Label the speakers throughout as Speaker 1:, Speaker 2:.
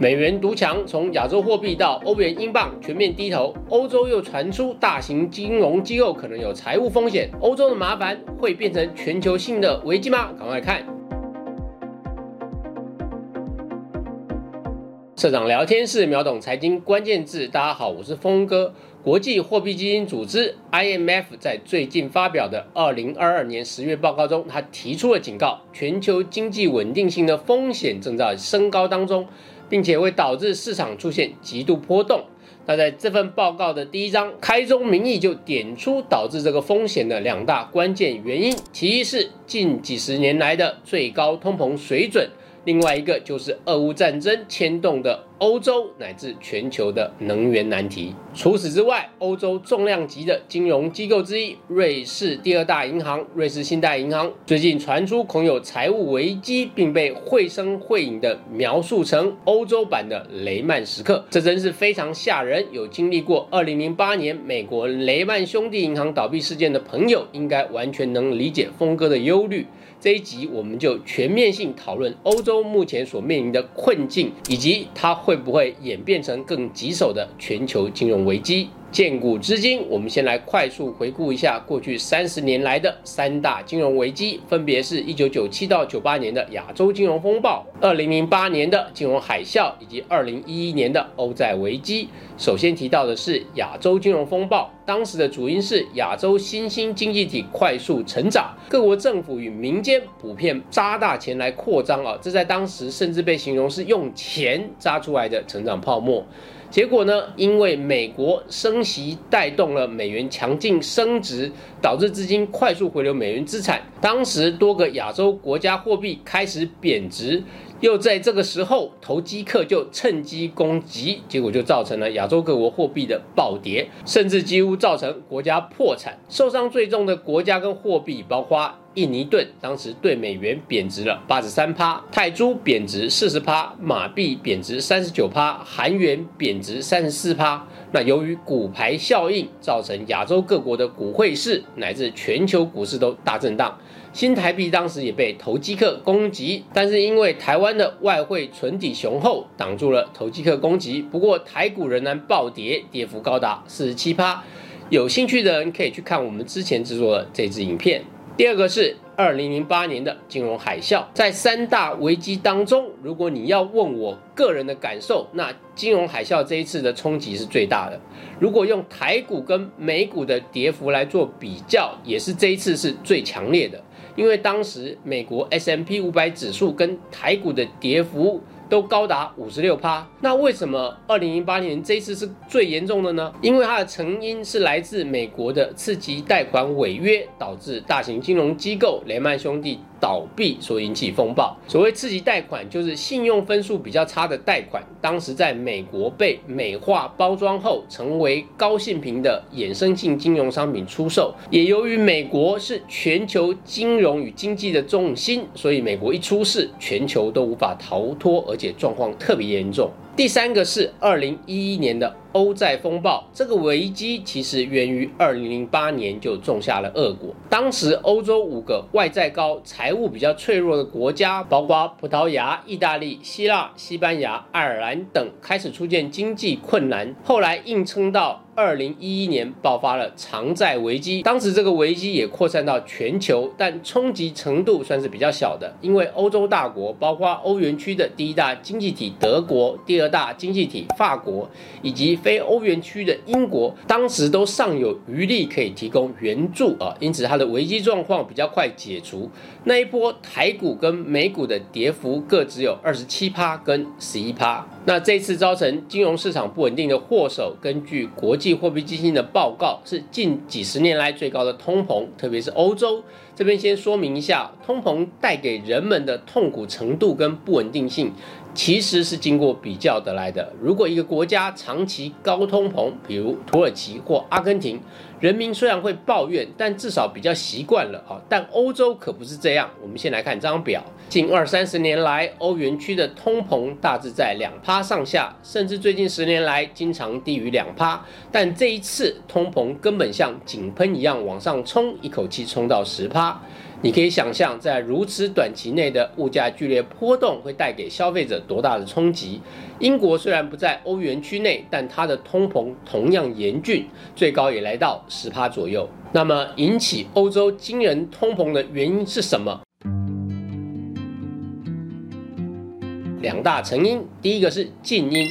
Speaker 1: 美元独强，从亚洲货币到欧元、英镑全面低头。欧洲又传出大型金融机构可能有财务风险，欧洲的麻烦会变成全球性的危机吗？赶快看。社长聊天室秒懂财经关键字，大家好，我是峰哥。国际货币基金组织 IMF 在最近发表的二零二二年十月报告中，他提出了警告：全球经济稳定性的风险正在升高当中，并且会导致市场出现极度波动。那在这份报告的第一章开宗明义就点出导致这个风险的两大关键原因，其一是近几十年来的最高通膨水准。另外一个就是俄乌战争牵动的欧洲乃至全球的能源难题。除此之外，欧洲重量级的金融机构之一瑞士第二大银行瑞士信贷银行，最近传出恐有财务危机，并被绘声绘影的描述成欧洲版的雷曼时刻。这真是非常吓人。有经历过2008年美国雷曼兄弟银行倒闭事件的朋友，应该完全能理解峰哥的忧虑。这一集我们就全面性讨论欧洲目前所面临的困境，以及它会不会演变成更棘手的全球金融危机。建古至今，我们先来快速回顾一下过去三十年来的三大金融危机，分别是一九九七到九八年的亚洲金融风暴、二零零八年的金融海啸以及二零一一年的欧债危机。首先提到的是亚洲金融风暴，当时的主因是亚洲新兴经济体快速成长，各国政府与民间普遍扎大钱来扩张啊，这在当时甚至被形容是用钱扎出来的成长泡沫。结果呢？因为美国升息带动了美元强劲升值，导致资金快速回流美元资产。当时多个亚洲国家货币开始贬值，又在这个时候投机客就趁机攻击，结果就造成了亚洲各国货币的暴跌，甚至几乎造成国家破产。受伤最重的国家跟货币包括。印尼盾当时对美元贬值了八十三趴，泰铢贬值四十趴，马币贬值三十九趴，韩元贬值三十四趴。那由于股牌效应，造成亚洲各国的股汇市乃至全球股市都大震荡。新台币当时也被投机客攻击，但是因为台湾的外汇存底雄厚，挡住了投机客攻击。不过台股仍然暴跌，跌幅高达四十七趴。有兴趣的人可以去看我们之前制作的这支影片。第二个是二零零八年的金融海啸，在三大危机当中，如果你要问我个人的感受，那金融海啸这一次的冲击是最大的。如果用台股跟美股的跌幅来做比较，也是这一次是最强烈的，因为当时美国 S M P 五百指数跟台股的跌幅。都高达五十六趴，那为什么二零零八年这一次是最严重的呢？因为它的成因是来自美国的次级贷款违约，导致大型金融机构雷曼兄弟。倒闭所引起风暴。所谓次级贷款，就是信用分数比较差的贷款，当时在美国被美化包装后，成为高信评的衍生性金融商品出售。也由于美国是全球金融与经济的重心，所以美国一出事，全球都无法逃脱，而且状况特别严重。第三个是二零一一年的欧债风暴，这个危机其实源于二零零八年就种下了恶果。当时欧洲五个外债高、财务比较脆弱的国家，包括葡萄牙、意大利、希腊、西班牙、爱尔兰等，开始出现经济困难。后来硬撑到。二零一一年爆发了偿债危机，当时这个危机也扩散到全球，但冲击程度算是比较小的，因为欧洲大国，包括欧元区的第一大经济体德国、第二大经济体法国，以及非欧元区的英国，当时都尚有余力可以提供援助啊，因此它的危机状况比较快解除。那一波台股跟美股的跌幅各只有二十七趴跟十一趴。那这次造成金融市场不稳定的祸首，根据国际货币基金的报告，是近几十年来最高的通膨，特别是欧洲。这边先说明一下，通膨带给人们的痛苦程度跟不稳定性。其实是经过比较得来的。如果一个国家长期高通膨，比如土耳其或阿根廷，人民虽然会抱怨，但至少比较习惯了啊。但欧洲可不是这样。我们先来看这张表，近二三十年来，欧元区的通膨大致在两趴上下，甚至最近十年来经常低于两趴。但这一次通膨根本像井喷一样往上冲，一口气冲到十趴。你可以想象，在如此短期内的物价剧烈波动会带给消费者多大的冲击。英国虽然不在欧元区内，但它的通膨同样严峻，最高也来到十趴左右。那么，引起欧洲惊人通膨的原因是什么？两大成因，第一个是静因，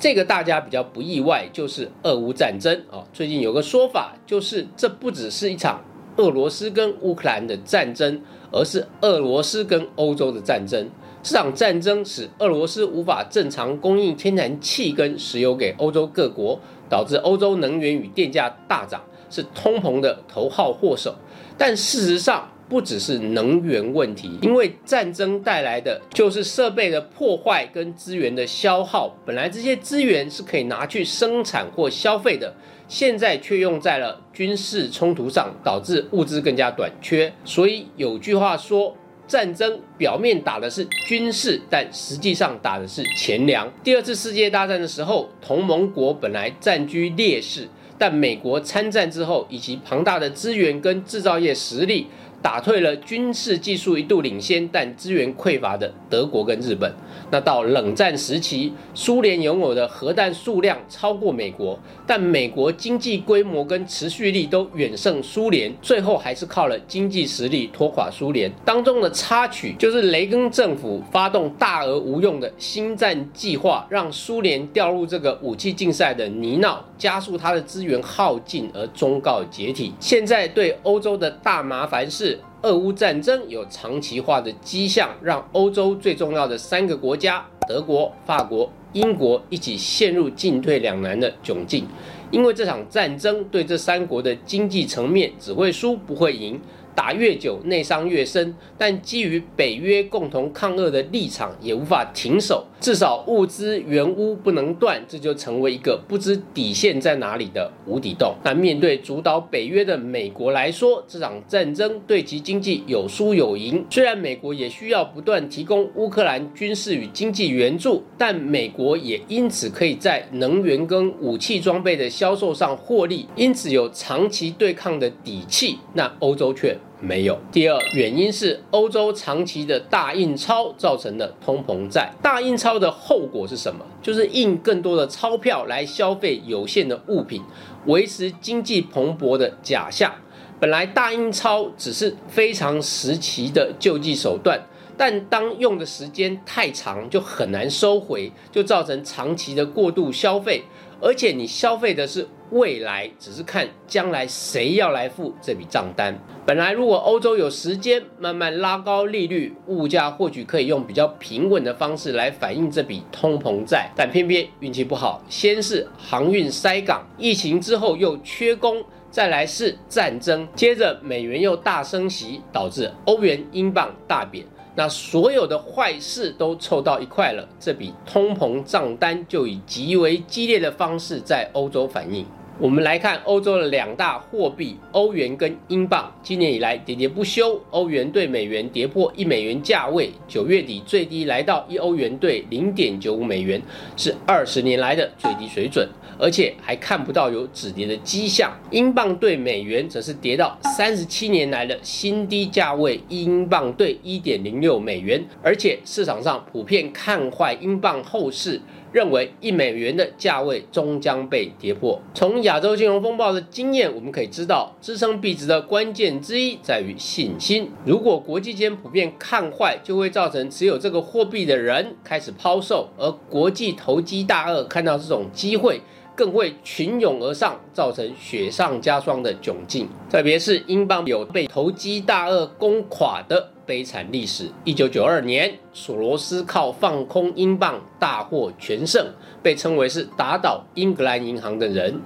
Speaker 1: 这个大家比较不意外，就是俄乌战争啊。最近有个说法，就是这不只是一场俄罗斯跟乌克兰的战争，而是俄罗斯跟欧洲的战争。这场战争使俄罗斯无法正常供应天然气跟石油给欧洲各国，导致欧洲能源与电价大涨，是通膨的头号祸首。但事实上，不只是能源问题，因为战争带来的就是设备的破坏跟资源的消耗。本来这些资源是可以拿去生产或消费的，现在却用在了军事冲突上，导致物资更加短缺。所以有句话说，战争表面打的是军事，但实际上打的是钱粮。第二次世界大战的时候，同盟国本来占据劣势，但美国参战之后，以及庞大的资源跟制造业实力。打退了军事技术一度领先但资源匮乏的德国跟日本。那到冷战时期，苏联拥有的核弹数量超过美国，但美国经济规模跟持续力都远胜苏联，最后还是靠了经济实力拖垮苏联。当中的插曲就是雷根政府发动大而无用的新战计划，让苏联掉入这个武器竞赛的泥淖，加速它的资源耗尽而终告解体。现在对欧洲的大麻烦是。俄乌战争有长期化的迹象，让欧洲最重要的三个国家——德国、法国、英国一起陷入进退两难的窘境。因为这场战争对这三国的经济层面只会输不会赢。打越久，内伤越深。但基于北约共同抗俄的立场，也无法停手。至少物资援乌不能断，这就成为一个不知底线在哪里的无底洞。那面对主导北约的美国来说，这场战争对其经济有输有赢。虽然美国也需要不断提供乌克兰军事与经济援助，但美国也因此可以在能源跟武器装备的销售上获利，因此有长期对抗的底气。那欧洲却。没有。第二原因是欧洲长期的大印钞造成的通膨债。大印钞的后果是什么？就是印更多的钞票来消费有限的物品，维持经济蓬勃的假象。本来大印钞只是非常时期的救济手段，但当用的时间太长，就很难收回，就造成长期的过度消费。而且你消费的是未来，只是看将来谁要来付这笔账单。本来如果欧洲有时间慢慢拉高利率，物价或许可以用比较平稳的方式来反映这笔通膨债，但偏偏运气不好，先是航运塞港，疫情之后又缺工，再来是战争，接着美元又大升息，导致欧元、英镑大贬。那所有的坏事都凑到一块了，这笔通膨账单就以极为激烈的方式在欧洲反映。我们来看欧洲的两大货币欧元跟英镑，今年以来喋喋不休，欧元对美元跌破一美元价位，九月底最低来到一欧元兑零点九五美元，是二十年来的最低水准，而且还看不到有止跌的迹象。英镑对美元则是跌到三十七年来的新低价位，一英镑兑一点零六美元，而且市场上普遍看坏英镑后市。认为一美元的价位终将被跌破。从亚洲金融风暴的经验，我们可以知道，支撑币值的关键之一在于信心。如果国际间普遍看坏，就会造成持有这个货币的人开始抛售，而国际投机大鳄看到这种机会，更会群涌而上，造成雪上加霜的窘境。特别是英镑有被投机大鳄攻垮的。悲惨历史。一九九二年，索罗斯靠放空英镑大获全胜，被称为是打倒英格兰银行的人。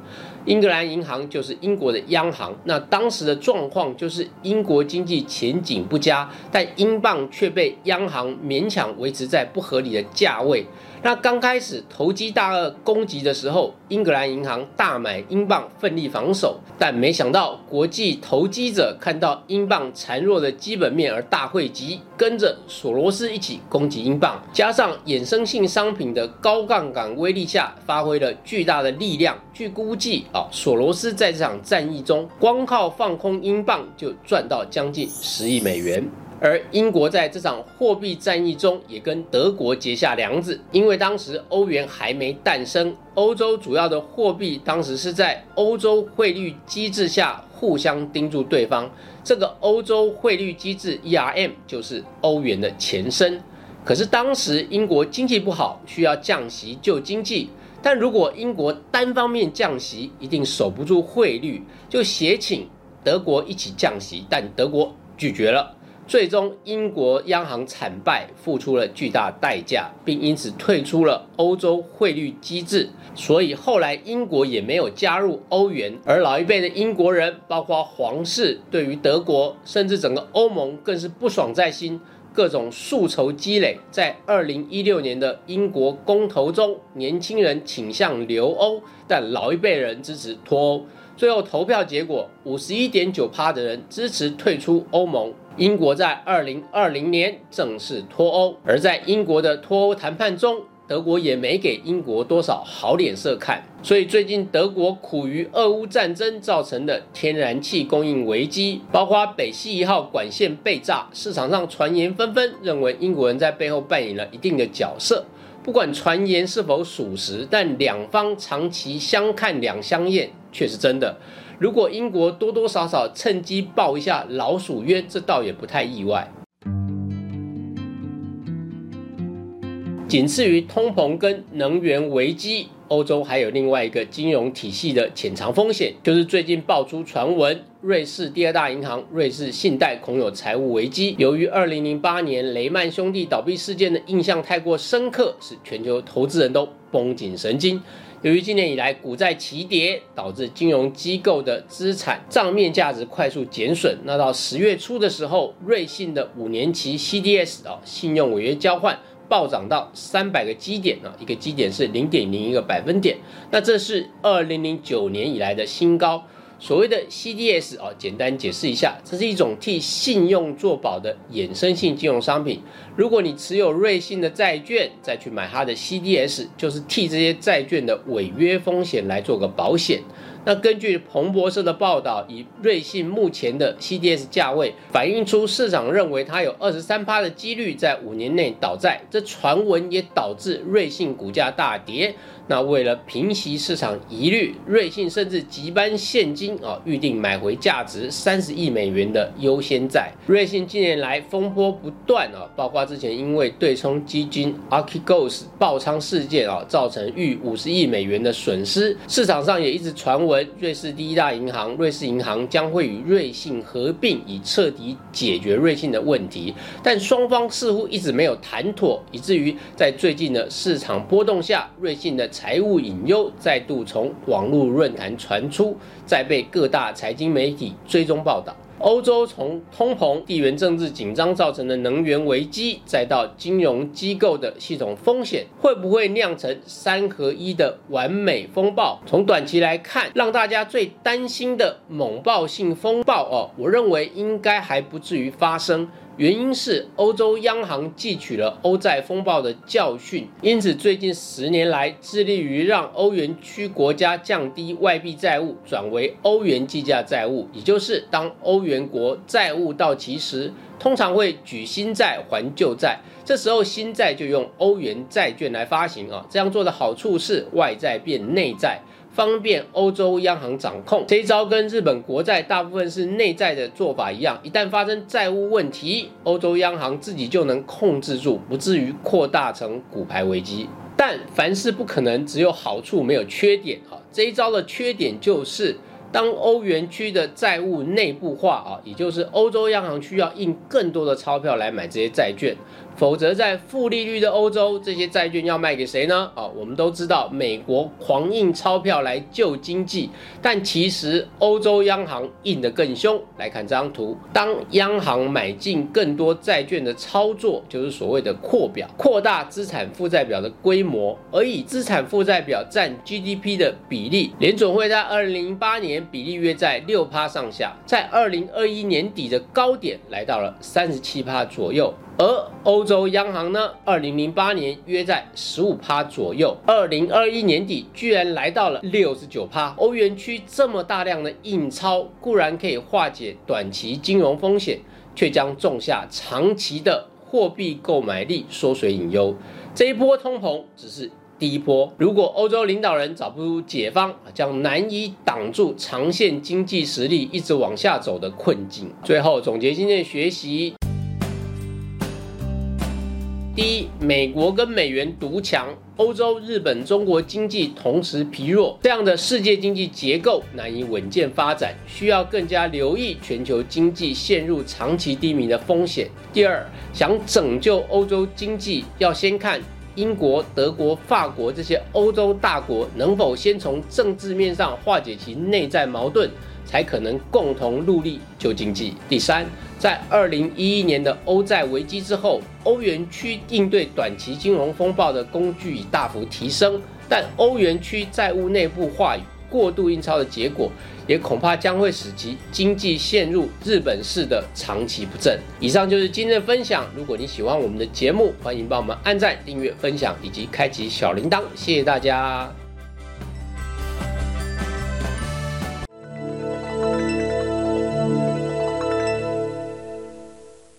Speaker 1: 英格兰银行就是英国的央行。那当时的状况就是英国经济前景不佳，但英镑却被央行勉强维持在不合理的价位。那刚开始投机大鳄攻击的时候，英格兰银行大买英镑，奋力防守。但没想到国际投机者看到英镑孱弱的基本面而大汇集，跟着索罗斯一起攻击英镑。加上衍生性商品的高杠杆威力下，发挥了巨大的力量。据估计啊，索罗斯在这场战役中，光靠放空英镑就赚到将近十亿美元。而英国在这场货币战役中也跟德国结下梁子，因为当时欧元还没诞生，欧洲主要的货币当时是在欧洲汇率机制下互相盯住对方。这个欧洲汇率机制 ERM 就是欧元的前身。可是当时英国经济不好，需要降息救经济，但如果英国单方面降息，一定守不住汇率，就协请德国一起降息，但德国拒绝了。最终，英国央行惨败，付出了巨大代价，并因此退出了欧洲汇率机制。所以后来英国也没有加入欧元。而老一辈的英国人，包括皇室，对于德国甚至整个欧盟更是不爽在心，各种宿仇积累。在二零一六年的英国公投中，年轻人倾向留欧，但老一辈人支持脱欧。最后投票结果，五十一点九趴的人支持退出欧盟。英国在二零二零年正式脱欧，而在英国的脱欧谈判中，德国也没给英国多少好脸色看。所以最近德国苦于俄乌战争造成的天然气供应危机，包括北溪一号管线被炸，市场上传言纷纷，认为英国人在背后扮演了一定的角色。不管传言是否属实，但两方长期相看两相厌，却是真的。如果英国多多少少趁机报一下老鼠冤，这倒也不太意外。仅次于通膨跟能源危机，欧洲还有另外一个金融体系的潜藏风险，就是最近爆出传闻，瑞士第二大银行瑞士信贷恐有财务危机。由于二零零八年雷曼兄弟倒闭事件的印象太过深刻，使全球投资人都绷紧神经。由于今年以来股债齐跌，导致金融机构的资产账面价值快速减损。那到十月初的时候，瑞信的五年期 CDS 啊，信用违约交换暴涨到三百个基点啊，一个基点是零点零一个百分点。那这是二零零九年以来的新高。所谓的 CDS 啊，简单解释一下，这是一种替信用做保的衍生性金融商品。如果你持有瑞信的债券，再去买它的 CDS，就是替这些债券的违约风险来做个保险。那根据彭博社的报道，以瑞信目前的 CDS 价位，反映出市场认为它有二十三趴的几率在五年内倒债。这传闻也导致瑞信股价大跌。那为了平息市场疑虑，瑞信甚至急搬现金啊，预定买回价值三十亿美元的优先债。瑞信近年来风波不断啊，包括之前因为对冲基金 Archegos 爆仓事件啊，造成逾五十亿美元的损失。市场上也一直传闻。瑞士第一大银行瑞士银行将会与瑞信合并，以彻底解决瑞信的问题，但双方似乎一直没有谈妥，以至于在最近的市场波动下，瑞信的财务隐忧再度从网络论坛传出，再被各大财经媒体追踪报道。欧洲从通膨、地缘政治紧张造成的能源危机，再到金融机构的系统风险，会不会酿成三合一的完美风暴？从短期来看，让大家最担心的猛暴性风暴哦，我认为应该还不至于发生。原因是欧洲央行汲取了欧债风暴的教训，因此最近十年来致力于让欧元区国家降低外币债务，转为欧元计价债务。也就是当欧元国债务到期时，通常会举新债还旧债，这时候新债就用欧元债券来发行啊。这样做的好处是外债变内债。方便欧洲央行掌控这一招，跟日本国债大部分是内债的做法一样。一旦发生债务问题，欧洲央行自己就能控制住，不至于扩大成股牌危机。但凡事不可能只有好处没有缺点啊！这一招的缺点就是，当欧元区的债务内部化啊，也就是欧洲央行需要印更多的钞票来买这些债券。否则，在负利率的欧洲，这些债券要卖给谁呢？啊，我们都知道，美国狂印钞票来救经济，但其实欧洲央行印得更凶。来看这张图，当央行买进更多债券的操作，就是所谓的扩表，扩大资产负债表的规模，而以资产负债表占 GDP 的比例，联准会在二零零八年比例约在六趴上下，在二零二一年底的高点来到了三十七趴左右。而欧洲央行呢，二零零八年约在十五趴左右，二零二一年底居然来到了六十九趴。欧元区这么大量的印钞，固然可以化解短期金融风险，却将种下长期的货币购买力缩水隐忧。这一波通膨只是。第一波，如果欧洲领导人找不出解方，将难以挡住长线经济实力一直往下走的困境。最后总结今天的学习：第一，美国跟美元独强，欧洲、日本、中国经济同时疲弱，这样的世界经济结构难以稳健发展，需要更加留意全球经济陷入长期低迷的风险。第二，想拯救欧洲经济，要先看。英国、德国、法国这些欧洲大国能否先从政治面上化解其内在矛盾，才可能共同努力救经济？第三，在二零一一年的欧债危机之后，欧元区应对短期金融风暴的工具已大幅提升，但欧元区债务内部化与过度印钞的结果。也恐怕将会使其经济陷入日本式的长期不振。以上就是今天的分享。如果你喜欢我们的节目，欢迎帮我们按赞、订阅、分享以及开启小铃铛。谢谢大家。